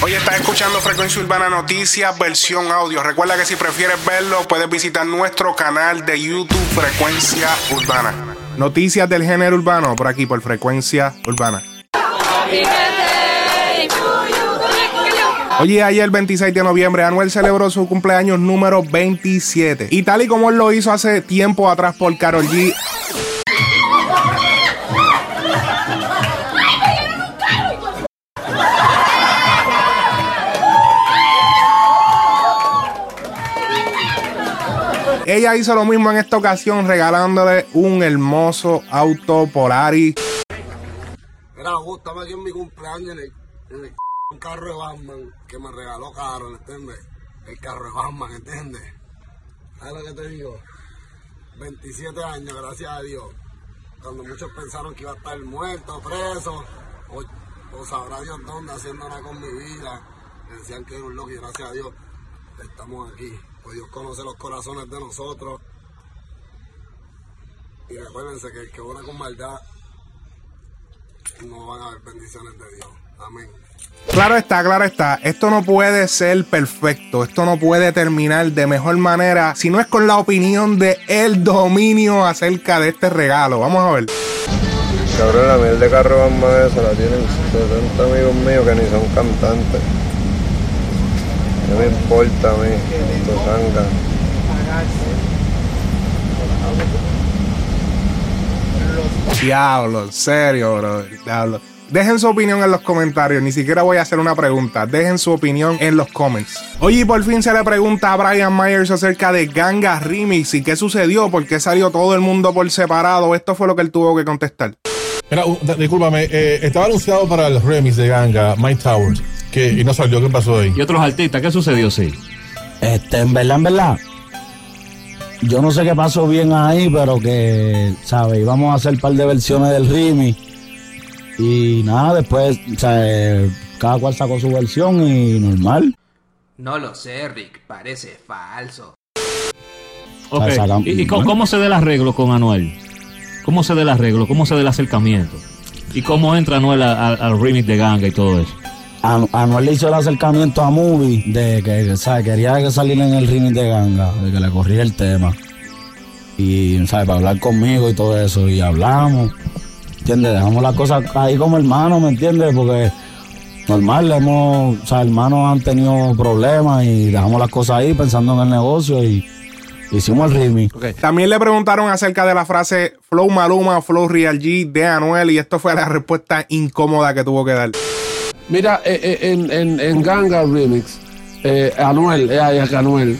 Hoy estás escuchando Frecuencia Urbana Noticias, versión audio. Recuerda que si prefieres verlo, puedes visitar nuestro canal de YouTube Frecuencia Urbana. Noticias del género urbano, por aquí, por Frecuencia Urbana. Oye, ayer 26 de noviembre, Anuel celebró su cumpleaños número 27. Y tal y como él lo hizo hace tiempo atrás por Carol G, Ella hizo lo mismo en esta ocasión regalándole un hermoso auto Polaris. Mira, estamos aquí en mi cumpleaños en el, carro de Batman que me regaló Carol, ¿entiendes? El carro de Batman, ¿entiendes? ¿Sabes lo que te digo? 27 años, gracias a Dios. Cuando muchos pensaron que iba a estar muerto, preso, o, sabrá Dios dónde haciendo nada con mi vida. Decían que era un loco y gracias a Dios estamos aquí. Pues Dios conoce los corazones de nosotros. Y recuérdense que el que ora con maldad no van a haber bendiciones de Dios. Amén. Claro está, claro está. Esto no puede ser perfecto. Esto no puede terminar de mejor manera si no es con la opinión de el dominio acerca de este regalo. Vamos a ver. Cabrón, la miel de carro más esa la tienen 70 amigos míos que ni son cantantes. No me importa a mí, sanga. Diablo, en serio, bro. Diablo. Dejen su opinión en los comentarios. Ni siquiera voy a hacer una pregunta. Dejen su opinión en los comments. Oye, por fin se le pregunta a Brian Myers acerca de Ganga Remix y qué sucedió, por qué salió todo el mundo por separado. Esto fue lo que él tuvo que contestar. Mira, uh, discúlpame, eh, estaba anunciado para el remix de Ganga, Mike Towers, que y no salió. ¿Qué pasó ahí? Y otros artistas, ¿qué sucedió? Sí. Este, en verdad, en verdad. Yo no sé qué pasó bien ahí, pero que, ¿sabes? Íbamos a hacer un par de versiones del remix. Y nada, después, eh, cada cual sacó su versión y normal. No lo sé, Rick, parece falso. Sacan- ¿Y, y cómo, cómo se da el arreglo con Anuel? ¿Cómo se da el arreglo? ¿Cómo se da el acercamiento? ¿Y cómo entra Anuel al remix de Ganga y todo eso? Anu- Anuel hizo el acercamiento a Movie de que, quería que saliera en el remix de Ganga, de que le corría el tema. Y, ¿sabes? Para hablar conmigo y todo eso. Y hablamos. ¿Entiendes? Dejamos las cosas ahí como hermanos, ¿me entiendes? Porque normal, hemos, o sea, hermanos han tenido problemas y dejamos las cosas ahí pensando en el negocio y hicimos el remix. También le preguntaron acerca de la frase Flow Maluma, Flow Real G de Anuel y esto fue la respuesta incómoda que tuvo que dar. Mira, eh, eh, en, en, en Ganga Remix, eh, Anuel, eh, ay, Anuel,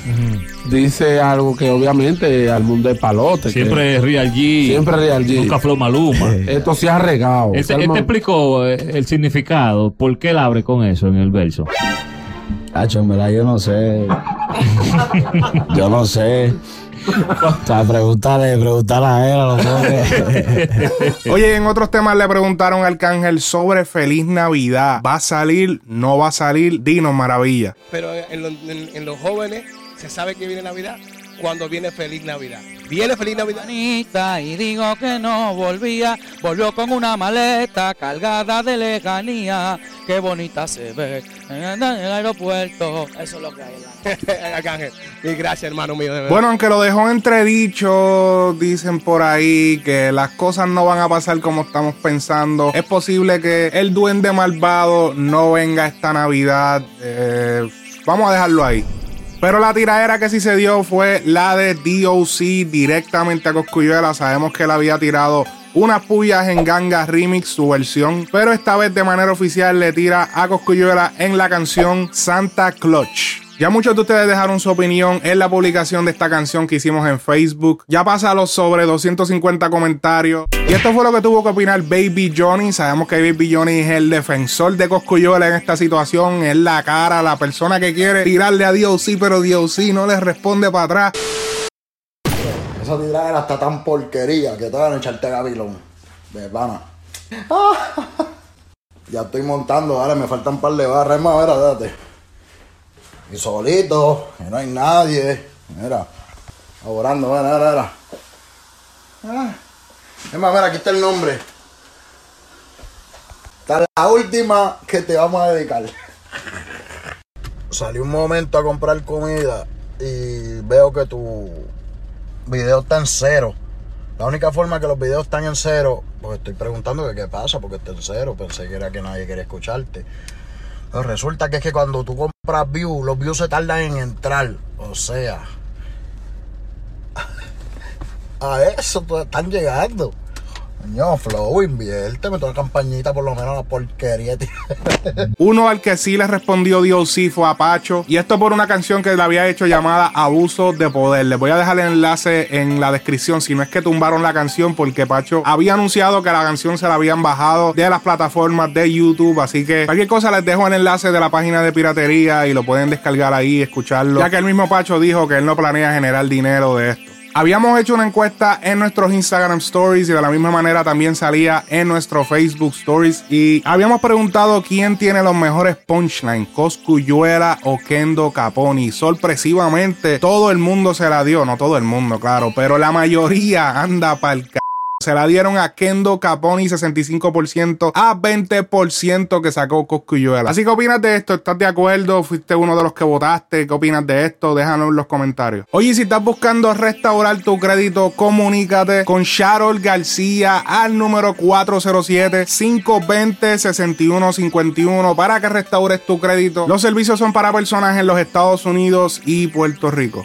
dice algo que obviamente al mundo es palote. que Siempre Real G. Siempre Real G. Nunca Flow Maluma. Esto se ha regado. Él, él te explicó el significado, por qué él abre con eso en el verso. Hacho, en verdad, yo no sé. Yo no sé. O sea, pregúntale, pregúntale a él a los. Oye, en otros temas le preguntaron al Arcángel sobre Feliz Navidad. ¿Va a salir? ¿No va a salir? Dinos, maravilla. pero en, lo- en- en los jóvenes se sabe que viene Navidad cuando viene Feliz Navidad. Viene Feliz Navidad. Y digo que no volvía, volvió con una maleta cargada de lejanía, qué bonita se ve en el aeropuerto, eso es lo que hay. en la-. Y gracias, hermano mío. de. Bueno, aunque lo dejó entredicho, dicen por ahí que las cosas no van a pasar como estamos pensando. Es posible que el duende malvado no venga esta Navidad. Eh, vamos a dejarlo ahí. Pero la tiradera que sí se dio fue la de DOC directamente a Coscuyuela. Sabemos que él había tirado unas pullas en Ganga Remix, su versión. Pero esta vez de manera oficial le tira a Coscuyuela en la canción Santa Clutch. Ya muchos de ustedes dejaron su opinión en la publicación de esta canción que hicimos en Facebook. Ya pasa los sobre 250 comentarios. Y esto fue lo que tuvo que opinar Baby Johnny. Sabemos que Baby Johnny es el defensor de Coscuyola en esta situación. Es la cara, la persona que quiere tirarle a DOC, pero DOC no le responde para atrás. Esa tiradera está tan porquería que te van a echarte gavilón. De pana. ya estoy montando, ahora me faltan un par de barras más, mira, date. Y solito, que no hay nadie. Mira, laborando, mira, mira, mira. Ah. Es más, mira, aquí está el nombre. Esta es la última que te vamos a dedicar. salí un momento a comprar comida y veo que tu video está en cero. La única forma que los videos están en cero, pues estoy preguntando que qué pasa porque está en cero. Pensé que era que nadie quería escucharte. Pero resulta que es que cuando tú compras views, los views se tardan en entrar. O sea, a eso están llegando. Coño, Flow, inviérteme toda campañita, por lo menos la porquería. tío. Uno al que sí le respondió Dios sí fue a Pacho. Y esto por una canción que le había hecho llamada Abuso de Poder. Les voy a dejar el enlace en la descripción. Si no es que tumbaron la canción, porque Pacho había anunciado que la canción se la habían bajado de las plataformas de YouTube. Así que cualquier cosa les dejo el enlace de la página de piratería y lo pueden descargar ahí y escucharlo. Ya que el mismo Pacho dijo que él no planea generar dinero de esto. Habíamos hecho una encuesta en nuestros Instagram Stories y de la misma manera también salía en nuestro Facebook Stories. Y habíamos preguntado quién tiene los mejores punchlines, Coscuyuela o Kendo Caponi. Sorpresivamente, todo el mundo se la dio, no todo el mundo, claro, pero la mayoría anda para el se la dieron a Kendo Caponi 65% a 20% que sacó Coscuyuela. Así que opinas de esto? ¿Estás de acuerdo? ¿Fuiste uno de los que votaste? ¿Qué opinas de esto? Déjanos en los comentarios. Oye, si estás buscando restaurar tu crédito, comunícate con Sharol García al número 407-520-6151 para que restaures tu crédito. Los servicios son para personas en los Estados Unidos y Puerto Rico.